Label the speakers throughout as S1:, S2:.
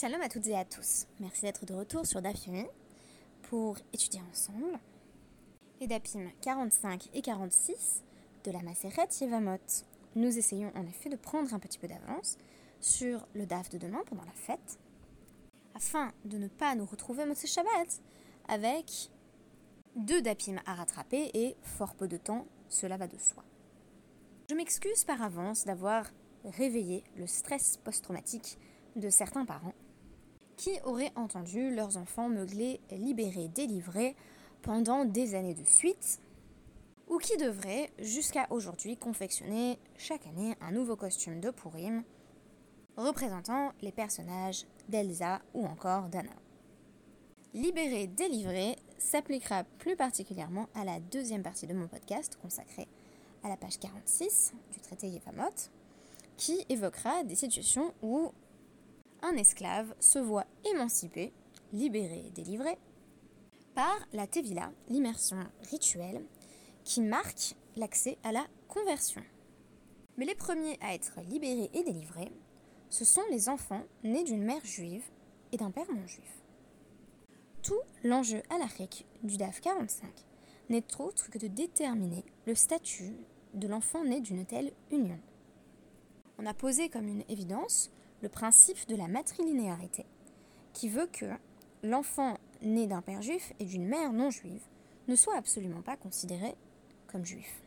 S1: Shalom à toutes et à tous. Merci d'être de retour sur DAFIMI pour étudier ensemble les DAPIM 45 et 46 de la Maseret Yevamot. Nous essayons en effet de prendre un petit peu d'avance sur le DAF de demain pendant la fête afin de ne pas nous retrouver Motse Shabbat avec deux DAPIM à rattraper et fort peu de temps, cela va de soi. Je m'excuse par avance d'avoir réveillé le stress post-traumatique de certains parents qui auraient entendu leurs enfants meugler, libérés, délivrés pendant des années de suite, ou qui devraient jusqu'à aujourd'hui confectionner chaque année un nouveau costume de Purim représentant les personnages d'Elsa ou encore d'Anna. Libéré, délivré s'appliquera plus particulièrement à la deuxième partie de mon podcast consacrée à la page 46 du traité Yevamot, qui évoquera des situations où un esclave se voit émancipé, libéré délivré par la Tevila, l'immersion rituelle, qui marque l'accès à la conversion. Mais les premiers à être libérés et délivrés, ce sont les enfants nés d'une mère juive et d'un père non juif. Tout l'enjeu halachique du DAF 45 n'est autre que de déterminer le statut de l'enfant né d'une telle union. On a posé comme une évidence le principe de la matrilinéarité, qui veut que l'enfant né d'un père juif et d'une mère non juive ne soit absolument pas considéré comme juif.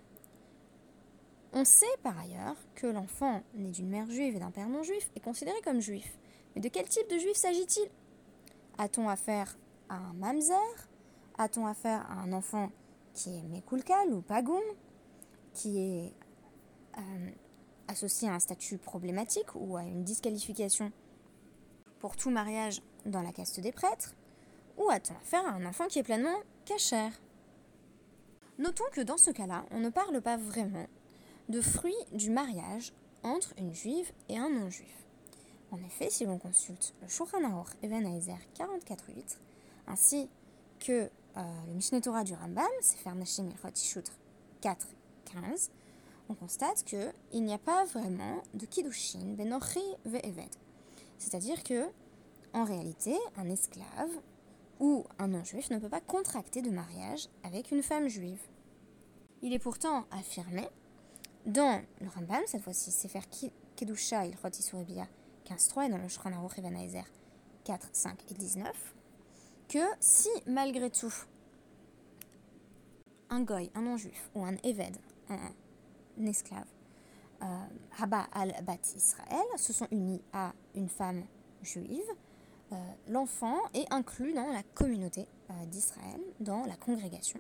S1: On sait par ailleurs que l'enfant né d'une mère juive et d'un père non juif est considéré comme juif. Mais de quel type de juif s'agit-il? A-t-on affaire à un mamzer? A-t-on affaire à un enfant qui est mekulkal ou pagoum? Qui est euh, associé à un statut problématique ou à une disqualification pour tout mariage dans la caste des prêtres, ou a-t-on affaire à un enfant qui est pleinement cachère Notons que dans ce cas-là, on ne parle pas vraiment de fruit du mariage entre une juive et un non-juif. En effet, si l'on consulte le Shulchan Aruch Even 44.8, ainsi que euh, le Mishneh Torah du Rambam, Sefer Nashim Ilchot 4.15, on constate qu'il n'y a pas vraiment de Kiddushin, Benochi Ve'eved. C'est-à-dire que, en réalité, un esclave ou un non-juif ne peut pas contracter de mariage avec une femme juive. Il est pourtant affirmé dans le Rambam, cette fois-ci, c'est faire Kedusha il Suribia 15.3 et dans le Shran Aruch 4, 5 et 19, que si malgré tout un goy, un non-juif ou un éved, un, esclave, euh, al-Bat Israël, se sont unis à une femme juive, euh, l'enfant est inclus dans la communauté euh, d'Israël, dans la congrégation.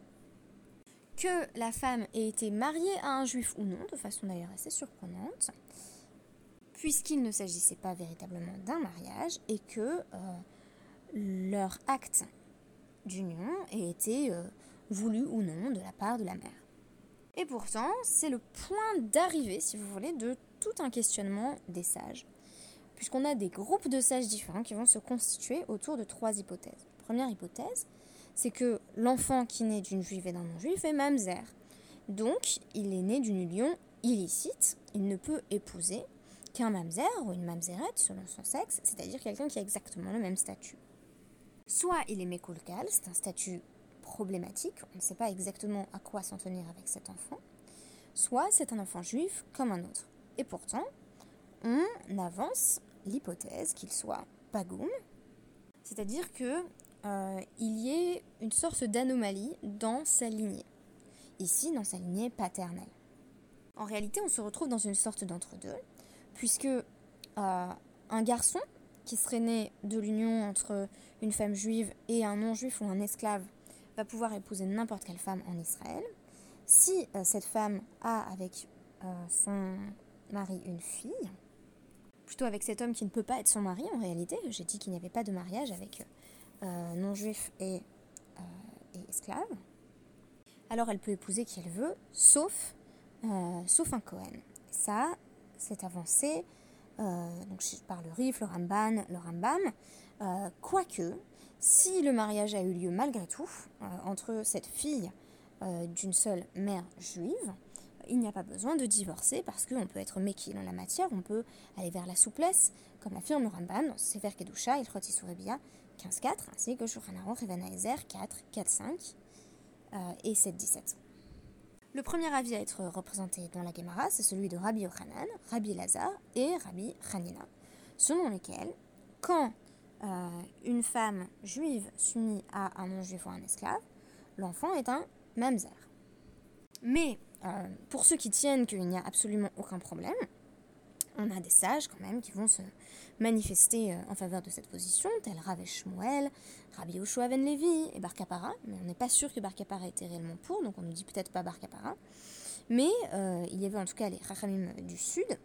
S1: Que la femme ait été mariée à un juif ou non, de façon d'ailleurs assez surprenante, puisqu'il ne s'agissait pas véritablement d'un mariage et que leur acte d'union ait été voulu ou non de la part de la mère. Et pourtant, c'est le point d'arrivée, si vous voulez, de tout un questionnement des sages, puisqu'on a des groupes de sages différents qui vont se constituer autour de trois hypothèses. première hypothèse, c'est que l'enfant qui naît d'une juive et d'un non-juif est mamzer. Donc, il est né d'une union illicite, il ne peut épouser qu'un mamzer ou une mamzerette selon son sexe, c'est-à-dire quelqu'un qui a exactement le même statut. Soit il est mekolkal, c'est un statut on ne sait pas exactement à quoi s'en tenir avec cet enfant, soit c'est un enfant juif comme un autre. Et pourtant, on avance l'hypothèse qu'il soit pagoum, c'est-à-dire que euh, y ait une sorte d'anomalie dans sa lignée, ici dans sa lignée paternelle. En réalité, on se retrouve dans une sorte d'entre-deux, puisque euh, un garçon qui serait né de l'union entre une femme juive et un non-juif ou un esclave va pouvoir épouser n'importe quelle femme en Israël. Si euh, cette femme a avec euh, son mari une fille, plutôt avec cet homme qui ne peut pas être son mari en réalité, j'ai dit qu'il n'y avait pas de mariage avec euh, non-juif et, esclave, alors elle peut épouser qui elle veut, sauf, sauf un Cohen. Ça, c'est avancé, donc par le Rif, le Ramban, le Rambam, quoique si le mariage a eu lieu malgré tout euh, entre cette fille euh, d'une seule mère juive, il n'y a pas besoin de divorcer parce qu'on peut être méquille en la matière, on peut aller vers la souplesse, comme l'affirme Ramban dans Sefer Kedusha, Isurebia 15.4, ainsi que Shulchan Aruch et 4, 4.5 euh, et 7.17. Le premier avis à être représenté dans la Gemara, c'est celui de Rabbi Yochanan, Rabbi Lazar et Rabbi Hanina, selon lesquels, quand euh, une femme juive s'unit à un non-juif ou un esclave, l'enfant est un mamzer. Mais euh, pour ceux qui tiennent qu'il n'y a absolument aucun problème, on a des sages quand même qui vont se manifester euh, en faveur de cette position, tels Rav Shmuel, Rabbi Yoshua Ben Levi et Bar mais on n'est pas sûr que Bar était réellement pour, donc on ne dit peut-être pas Bar Mais euh, il y avait en tout cas les Rachamim du Sud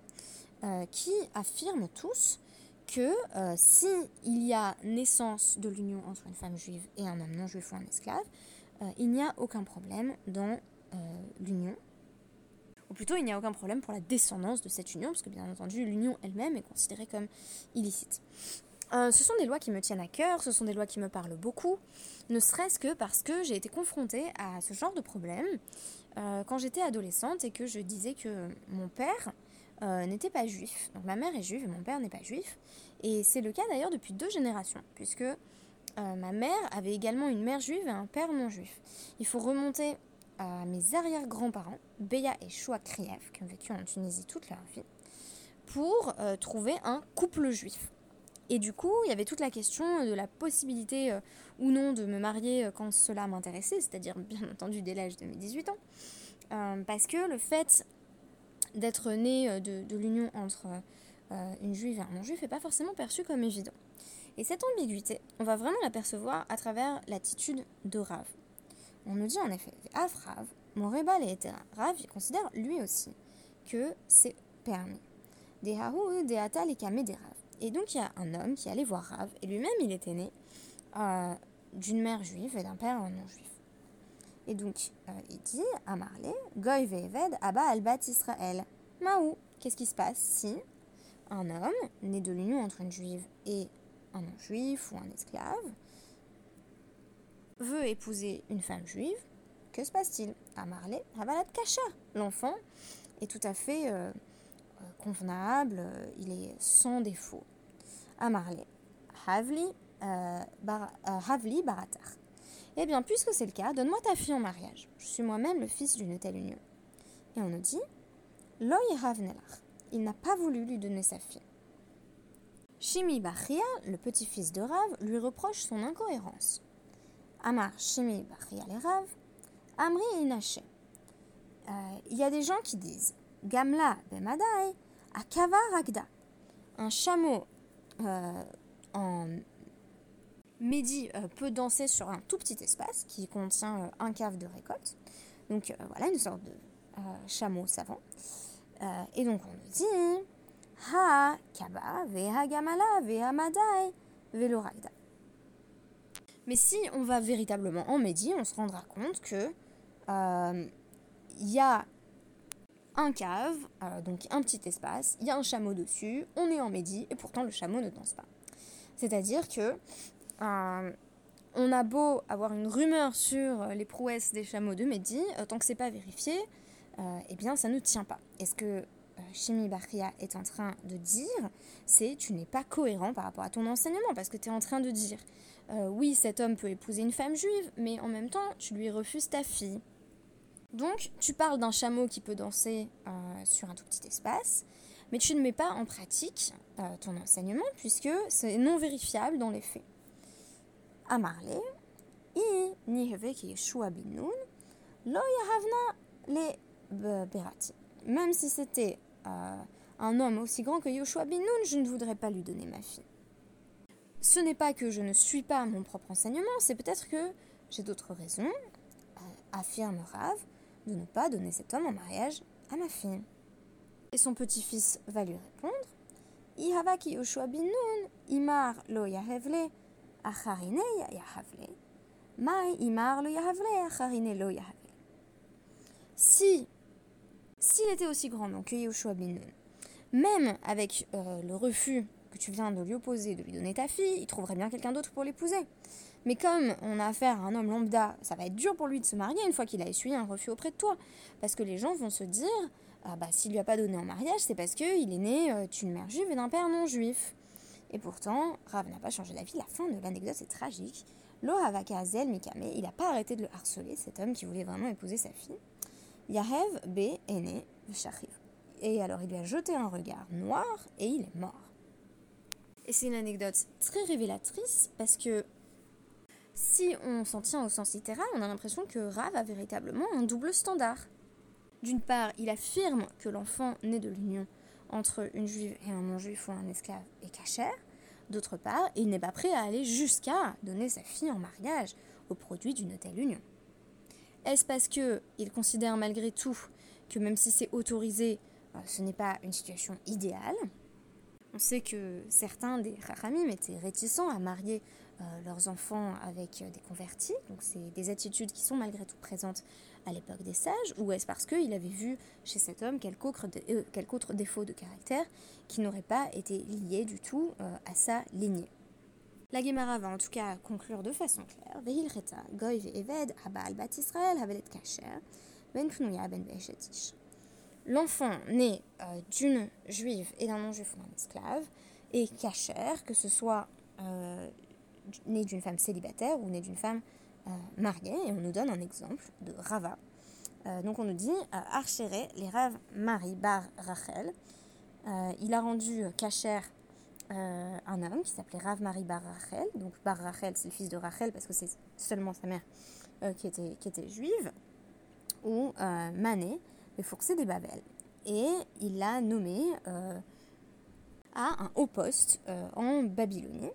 S1: qui affirment tous que si il y a naissance de l'union entre une femme juive et un homme non juif ou un esclave, il n'y a aucun problème dans l'union ou plutôt il n'y a aucun problème pour la descendance de cette union, parce que bien entendu l'union elle-même est considérée comme illicite. Euh, ce sont des lois qui me tiennent à cœur, ce sont des lois qui me parlent beaucoup, ne serait-ce que parce que j'ai été confrontée à ce genre de problème euh, quand j'étais adolescente et que je disais que mon père euh, n'était pas juif. Donc ma mère est juive et mon père n'est pas juif. Et c'est le cas d'ailleurs depuis deux générations, puisque ma mère avait également une mère juive et un père non juif. Il faut remonter à mes arrière-grands-parents, Beya et Shoua Kriev, qui ont vécu en Tunisie toute leur vie, pour euh, trouver un couple juif. Et du coup, il y avait toute la question de la possibilité euh, ou non de me marier euh, quand cela m'intéressait, c'est-à-dire bien entendu dès l'âge de mes 18 ans. parce que le fait d'être né de, de l'union entre une juive et un non-juif n'est pas forcément perçu comme évident. Et cette ambiguïté, on va vraiment l'apercevoir à travers l'attitude de Rav. On nous dit en effet, Afrav, mon rebal et Rav considère lui aussi que c'est permis. Des Haru, des Atal et des Rav. Et donc il y a un homme qui allait voir Rav, et lui-même il était né euh, d'une mère juive et d'un père non juif. Et donc euh, il dit à Marley, Goy Veved Abba Albat Israël. Maou, qu'est-ce qui se passe si un homme né de l'union entre une juive et un non-juif ou un esclave veut épouser une femme juive, que se passe-t-il? À Marley, Havalat Kasha. L'enfant est tout à fait euh, euh, convenable, il est sans défaut. À Marley, Havli, Havli Baratar. Eh bien, puisque c'est le cas, donne-moi ta fille en mariage. Je suis moi-même le fils d'une telle union. Et on nous dit, Loy Havnelach. Il n'a pas voulu lui donner sa fille. Shimi Bachia, le petit-fils de Rav, lui reproche son incohérence. Amar Shemi Rav, Amri Inache. Euh, il y a des gens qui disent Gamla Bemadai, Akava Ragda. Un chameau euh, en Midi euh, peut danser sur un tout petit espace qui contient un cave de récolte. Donc voilà, une sorte de chameau savant. et donc on nous dit Ha Kaba Veha Gamala Veha Madai. Mais si on va véritablement en Médie, on se rendra compte que il euh, y a un cave, euh, donc un petit espace, il y a un chameau dessus, on est en Médie et pourtant le chameau ne danse pas. C'est-à-dire que euh, on a beau avoir une rumeur sur les prouesses des chameaux de Médie, tant que c'est pas vérifié, eh bien ça ne tient pas. Est-ce que Chimie Barria est en train de dire, c'est tu n'es pas cohérent par rapport à ton enseignement, parce que tu es en train de dire euh, oui, cet homme peut épouser une femme juive, mais en même temps, tu lui refuses ta fille. Donc, tu parles d'un chameau qui peut danser euh, sur un tout petit espace, mais tu ne mets pas en pratique euh, ton enseignement puisque c'est non vérifiable dans les faits. Amarle, i Yeshua lo le berati. Même si c'était un homme aussi grand que Yoshua bin je ne voudrais pas lui donner ma fille ce n'est pas que je ne suis pas mon propre enseignement, c'est peut-être que j'ai d'autres raisons, euh, affirme Rav, de ne pas donner cet homme en mariage à ma fille. Et son petit-fils va lui répondre Ihavaki Yoshua bin imar lo yahevle, Si, s'il était aussi grand donc que Yoshua bin même avec euh, le refus que tu viens de lui opposer, de lui donner ta fille, il trouverait bien quelqu'un d'autre pour l'épouser. Mais comme on a affaire à un homme lambda, ça va être dur pour lui de se marier une fois qu'il a essuyé un refus auprès de toi. Parce que les gens vont se dire, ah bah s'il lui a pas donné en mariage, c'est parce qu'il est né euh, d'une mère juive et d'un père non juif. Et pourtant, Rav n'a pas changé la vie. La fin de l'anecdote est tragique. Lo Havaka Mikame, il n'a pas arrêté de le harceler, cet homme qui voulait vraiment épouser sa fille. Yahev B est né Et alors il lui a jeté un regard noir et il est mort. Et c'est une anecdote très révélatrice parce que si on s'en tient au sens littéral, on a l'impression que Rav a véritablement un double standard. D'une part, il affirme que l'enfant né de l'union entre une juive et un non-juif ou un esclave est cachère. D'autre part, il n'est pas prêt à aller jusqu'à donner sa fille en mariage au produit d'une telle union. Est-ce parce qu'il considère malgré tout que même si c'est autorisé, euh, ce n'est pas une situation idéale? On sait que certains des Rachamim étaient réticents à marier leurs enfants avec euh, des convertis. Donc c'est des attitudes qui sont malgré tout présentes à l'époque des sages, ou est-ce parce qu'il avait vu chez cet homme quelque autre, euh, autre défaut de caractère qui n'aurait pas été lié du tout à sa lignée? La Gemara va en tout cas conclure de façon claire. Goy Eved, Bat Israël, Kacher, Ben Ben L'enfant né d'une juive et d'un non-juif ou d'un esclave est cachère, que ce soit né d'une femme célibataire ou né d'une femme euh, mariée. Et on nous donne un exemple de Rava. Euh, donc on nous dit euh, Archere, les Rav Marie Bar Rachel. il a rendu cachère un homme qui s'appelait Rav Marie Bar Rachel. Donc Bar Rachel, c'est le fils de Rachel parce que c'est seulement sa mère qui, était, qui était juive. Ou Mané, le fourcé des Babel. Et il l'a nommé à un haut poste en Babylonie.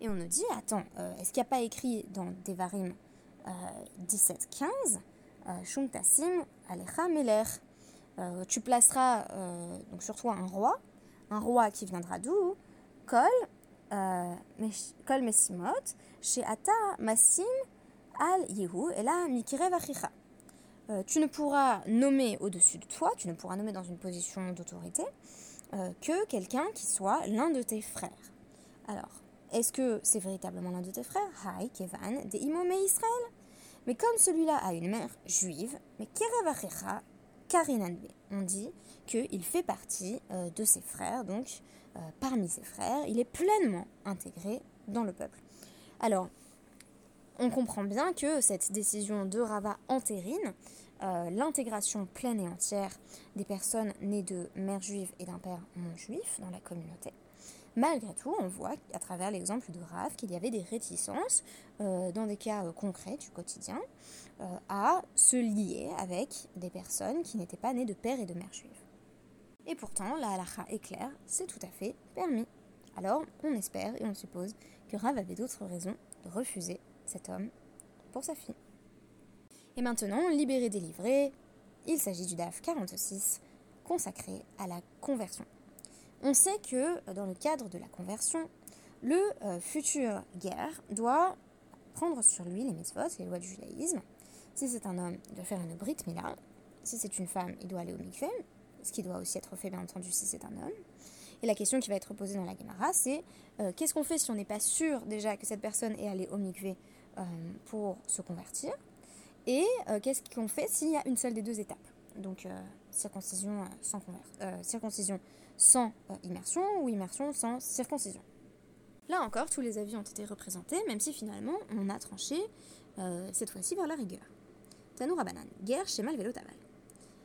S1: Et on nous dit, attends, euh, est-ce qu'il n'y a pas écrit dans Devarim euh, 17-15 euh, Alecha Meler euh, Tu placeras donc sur toi un roi, un roi qui viendra d'où? Kol, Kol Mesimot, chez Ata Masim Al Yehu, et. Tu ne pourras nommer au-dessus de toi, tu ne pourras nommer dans une position d'autorité que quelqu'un qui soit l'un de tes frères. Alors, est-ce que c'est véritablement l'un de tes frères? Hai, Kevan, de Imome Israël Mais comme celui-là a une mère juive, mais Karinanbe, on dit qu'il fait partie euh, de ses frères, donc euh, parmi ses frères, il est pleinement intégré dans le peuple. Alors, on comprend bien que cette décision de Rava entérine euh, l'intégration pleine et entière des personnes nées de mère juive et d'un père non juif dans la communauté. Malgré tout, on voit à travers l'exemple de Rav qu'il y avait des réticences, euh, dans des cas euh, concrets du quotidien, euh, à se lier avec des personnes qui n'étaient pas nées de père et de mère juive. Et pourtant, la halakha est claire, c'est tout à fait permis. Alors, on espère et on suppose que Rav avait d'autres raisons de refuser cet homme pour sa fille. Et maintenant, libéré, délivré, il s'agit du DAF 46, consacré à la conversion. On sait que euh, dans le cadre de la conversion, le euh, futur guerre doit prendre sur lui les mitzvot, les lois du judaïsme. Si c'est un homme, il doit faire une brit mila. Si c'est une femme, il doit aller au mikveh, ce qui doit aussi être fait bien entendu si c'est un homme. Et la question qui va être posée dans la Gemara, c'est euh, qu'est-ce qu'on fait si on n'est pas sûr déjà que cette personne est allée au mikveh pour se convertir? Et qu'est-ce qu'on fait s'il y a une seule des deux étapes? Donc circoncision sans circoncision sans euh, immersion ou immersion sans circoncision. Là encore, tous les avis ont été représentés, même si finalement on a tranché euh, cette fois-ci vers la rigueur. Tanou Rabanan, guerre chez Malvelo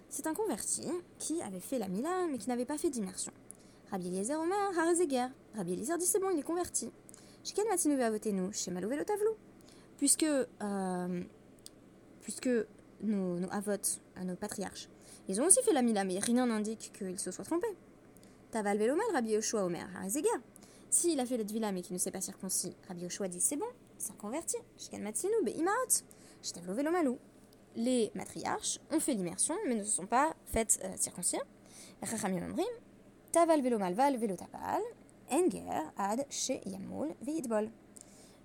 S1: C'est un converti qui avait fait la Mila mais qui n'avait pas fait d'immersion. Rabbi Eliezer Omer, guerre. Rabbi Eliezer dit c'est bon, il est converti. Chiken Matinu nous? Chez Malovelo Tavlou. Puisque, euh, puisque nos, nos avot, nos patriarches, ils ont aussi fait la Mila, mais rien n'indique qu'ils se soient trompés. Taval Velomal, Rabbi Yoshua Omer, Harizega. S'il a fait le Dvila mais qu'il ne s'est pas circoncis, Rabbi Yoshua dit c'est bon, c'est un converti. Shikan Matsinu, Beimaot, Velomalou. Les matriarches ont fait l'immersion mais ne se sont pas faites euh, circoncire. Rachamim Taval Velomal Val Enger Ad She Yamul Veidbol.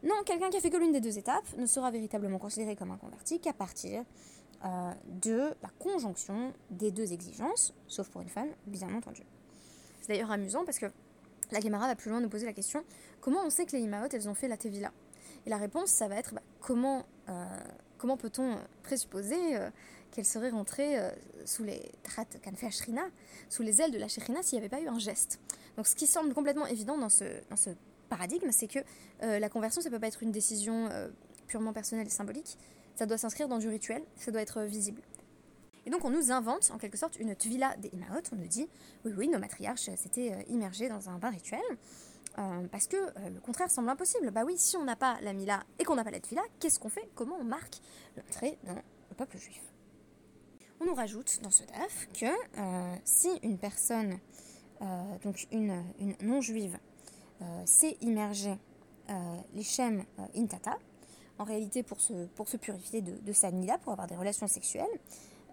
S1: Non, quelqu'un qui a fait que l'une des deux étapes ne sera véritablement considéré comme un converti qu'à partir euh, de la conjonction des deux exigences, sauf pour une femme, bien entendu. C'est d'ailleurs amusant parce que la Gemara va plus loin nous poser la question comment on sait que les Imaot elles ont fait la Tevila Et la réponse, ça va être bah, comment, comment peut-on présupposer qu'elle serait rentrée sous les sous les ailes de la Shrina s'il n'y avait pas eu un geste? Donc ce qui semble complètement évident dans ce, dans ce paradigme, c'est que la conversion, ça ne peut pas être une décision purement personnelle et symbolique, ça doit s'inscrire dans du rituel, ça doit être visible. Et donc on nous invente en quelque sorte une tvila des Imaot, on nous dit oui oui nos matriarches s'étaient euh, immergés dans un bain rituel, euh, parce que euh, le contraire semble impossible. Bah oui, si on n'a pas la mila et qu'on n'a pas la tvila, qu'est-ce qu'on fait? Comment on marque l'entrée dans le peuple juif? On nous rajoute dans ce daf que si une personne, donc une, non-juive, s'est immergée les shem intata, en réalité pour se, purifier de, sa nida, pour avoir des relations sexuelles,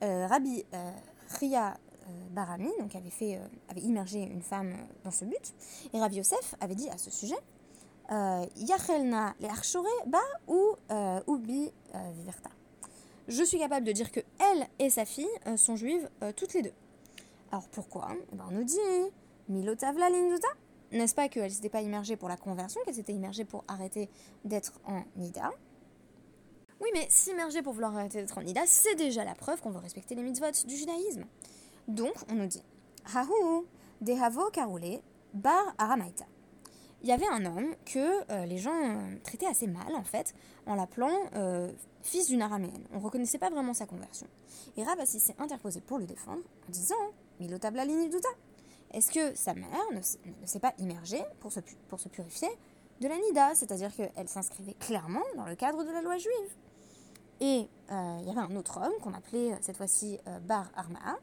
S1: euh, Rabbi euh, Ria euh, Barami donc avait, immergé une femme dans ce but, et Rabbi Yosef avait dit à ce sujet Yachelna le ba ou ubi viverta. Je suis capable de dire que elle et sa fille sont juives toutes les deux. Alors pourquoi? Eh ben, On nous dit Milotavla linduta. N'est-ce pas qu'elle s'était pas immergée pour la conversion, qu'elle s'était immergée pour arrêter d'être en Nida? Oui, mais s'immerger pour vouloir arrêter d'être en c'est déjà la preuve qu'on veut respecter les mitzvot du judaïsme. Donc, on nous dit Hahu, Dehavo Karule, Bar Aramaita. Il y avait un homme que euh, les gens euh, traitaient assez mal, en fait, en l'appelant euh, fils d'une araméenne. On ne reconnaissait pas vraiment sa conversion. Et Rabassi s'est interposé pour le défendre en disant Milotabla Duta. Est-ce que sa mère ne, s'est pas immergée pour se, pour se purifier de la Nida? C'est-à-dire qu'elle s'inscrivait clairement dans le cadre de la loi juive. Et euh, il y avait un autre homme qu'on appelait euh, cette fois-ci euh, Bar Armaa,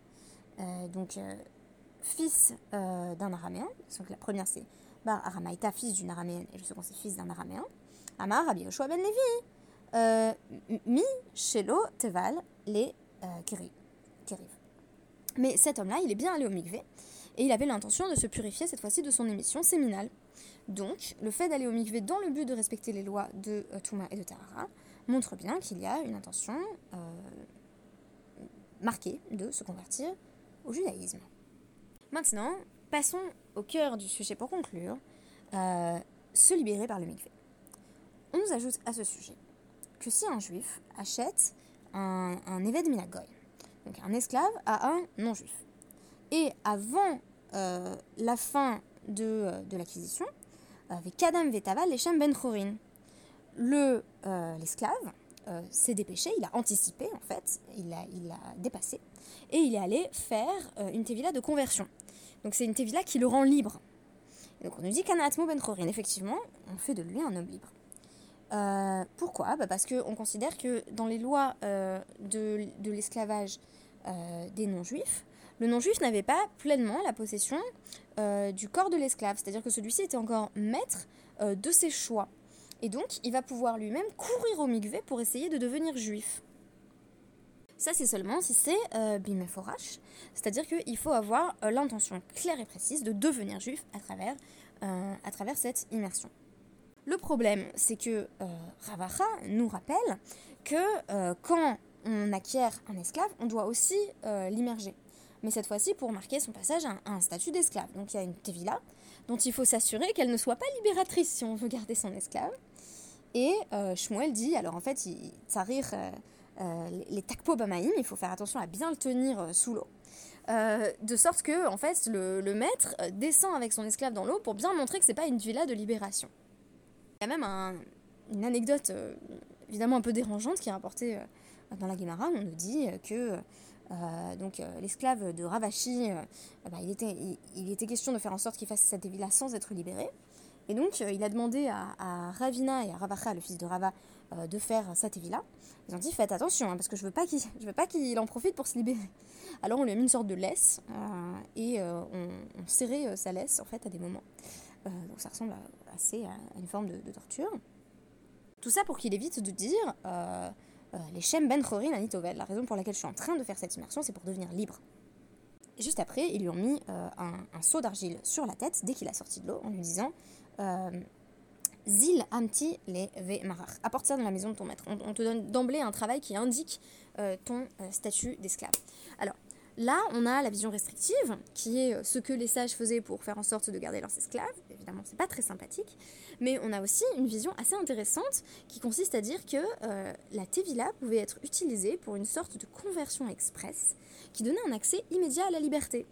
S1: donc fils d'un araméen. Donc la première c'est Bar Aramaïta, fils d'une araméenne, et le second c'est fils d'un araméen. Amar Rabbi Yoshua ben Levi. Mi Shelo Teval les Kiriv. Mais cet homme-là, il est bien allé au mikvé et il avait l'intention de se purifier cette fois-ci de son émission séminale. Donc, le fait d'aller au mikvé dans le but de respecter les lois de Touma et de Tarara montre bien qu'il y a une intention euh, marquée de se convertir au judaïsme. Maintenant, passons au cœur du sujet pour conclure, euh, se libérer par le mikvé. On nous ajoute à ce sujet que si un juif achète un, un de minagoy, donc un esclave à un non-juif, et avant euh, la fin de, l'acquisition, avec Kadam Vetaval, les Ben Chorin, le, euh, l'esclave euh, s'est dépêché, il a anticipé en fait, il a, il a dépassé, et il est allé faire euh, une tevila de conversion. Donc c'est une tevila qui le rend libre. donc on nous dit qu'Anatmo Ben Chorin, effectivement, on fait de lui un homme libre. pourquoi? Bah Parce qu'on considère que dans les lois de, de l'esclavage des non-juifs, le non-juif n'avait pas pleinement la possession du corps de l'esclave, c'est-à-dire que celui-ci était encore maître de ses choix. Et donc, il va pouvoir lui-même courir au mikvé pour essayer de devenir juif. Ça, c'est seulement si c'est euh, bimeforash, c'est-à-dire qu'il faut avoir euh, l'intention claire et précise de devenir juif à travers, euh, à travers cette immersion. Le problème, c'est que euh, Ravacha nous rappelle que quand on acquiert un esclave, on doit aussi l'immerger. Mais cette fois-ci pour marquer son passage à un, statut d'esclave. Donc il y a une tevila dont il faut s'assurer qu'elle ne soit pas libératrice si on veut garder son esclave. Et euh, Shmuel dit, alors en fait, il, tsarir euh, euh, les takpo bamaïm, il faut faire attention à bien le tenir euh, sous l'eau. de sorte que, en fait, le, maître descend avec son esclave dans l'eau pour bien montrer que c'est pas une villa de libération. Il y a même une anecdote évidemment un peu dérangeante qui est rapportée dans la Guémara. On nous dit que donc l'esclave de Ravashi, bah, il, était, il, était question de faire en sorte qu'il fasse cette villa sans être libéré. Et donc, euh, il a demandé à, Ravina et à Ravacha, le fils de Rava, euh, de faire sa tevila. Ils ont dit faites attention, hein, parce que je veux pas qu'il, veux pas qu'il en profite pour se libérer. Alors on lui a mis une sorte de laisse euh, et on, serrait sa laisse en fait à des moments. donc ça ressemble assez à, une forme de, torture. Tout ça pour qu'il évite de dire les Shem Ben Chorin Anitovel. La raison pour laquelle je suis en train de faire cette immersion, c'est pour devenir libre. Et juste après, ils lui ont mis un, un, seau d'argile sur la tête dès qu'il a sorti de l'eau en lui disant euh, Zil Amti les Ve Marach. Apporte ça dans la maison de ton maître. On, te donne d'emblée un travail qui indique euh, ton euh, statut d'esclave. Alors, là, on a la vision restrictive, qui est ce que les sages faisaient pour faire en sorte de garder leurs esclaves, évidemment c'est pas très sympathique. Mais on a aussi une vision assez intéressante qui consiste à dire que euh, la Tevila pouvait être utilisée pour une sorte de conversion express qui donnait un accès immédiat à la liberté.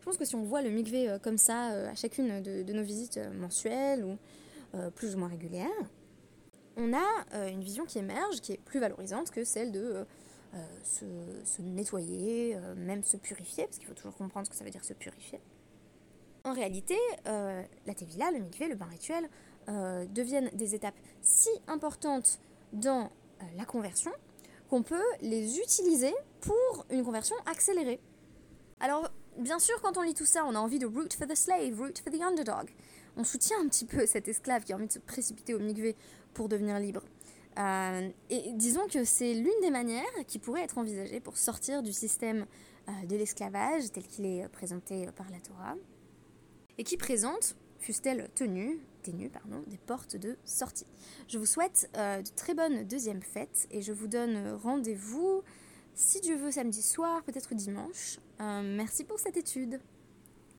S1: Je pense que si on voit le mikvé comme ça à chacune de, nos visites mensuelles ou plus ou moins régulières, on a une vision qui émerge, qui est plus valorisante que celle de euh, se, nettoyer, euh, même se purifier, parce qu'il faut toujours comprendre ce que ça veut dire se purifier. En réalité, euh, la tevila, le mikvé, le bain rituel, deviennent des étapes si importantes dans la conversion qu'on peut les utiliser pour une conversion accélérée. Alors, bien sûr, quand on lit tout ça, on a envie de root for the slave, root for the underdog. On soutient un petit peu cet esclave qui a envie de se précipiter au mikvé pour devenir libre. Euh, et disons que c'est l'une des manières qui pourrait être envisagée pour sortir du système euh, de l'esclavage tel qu'il est présenté par la Torah, et qui présente, fussent-elles tenues, ténues, pardon, des portes de sortie. Je vous souhaite euh, de très bonnes deuxièmes fêtes et je vous donne rendez-vous, si Dieu veut, samedi soir, peut-être dimanche. merci pour cette étude.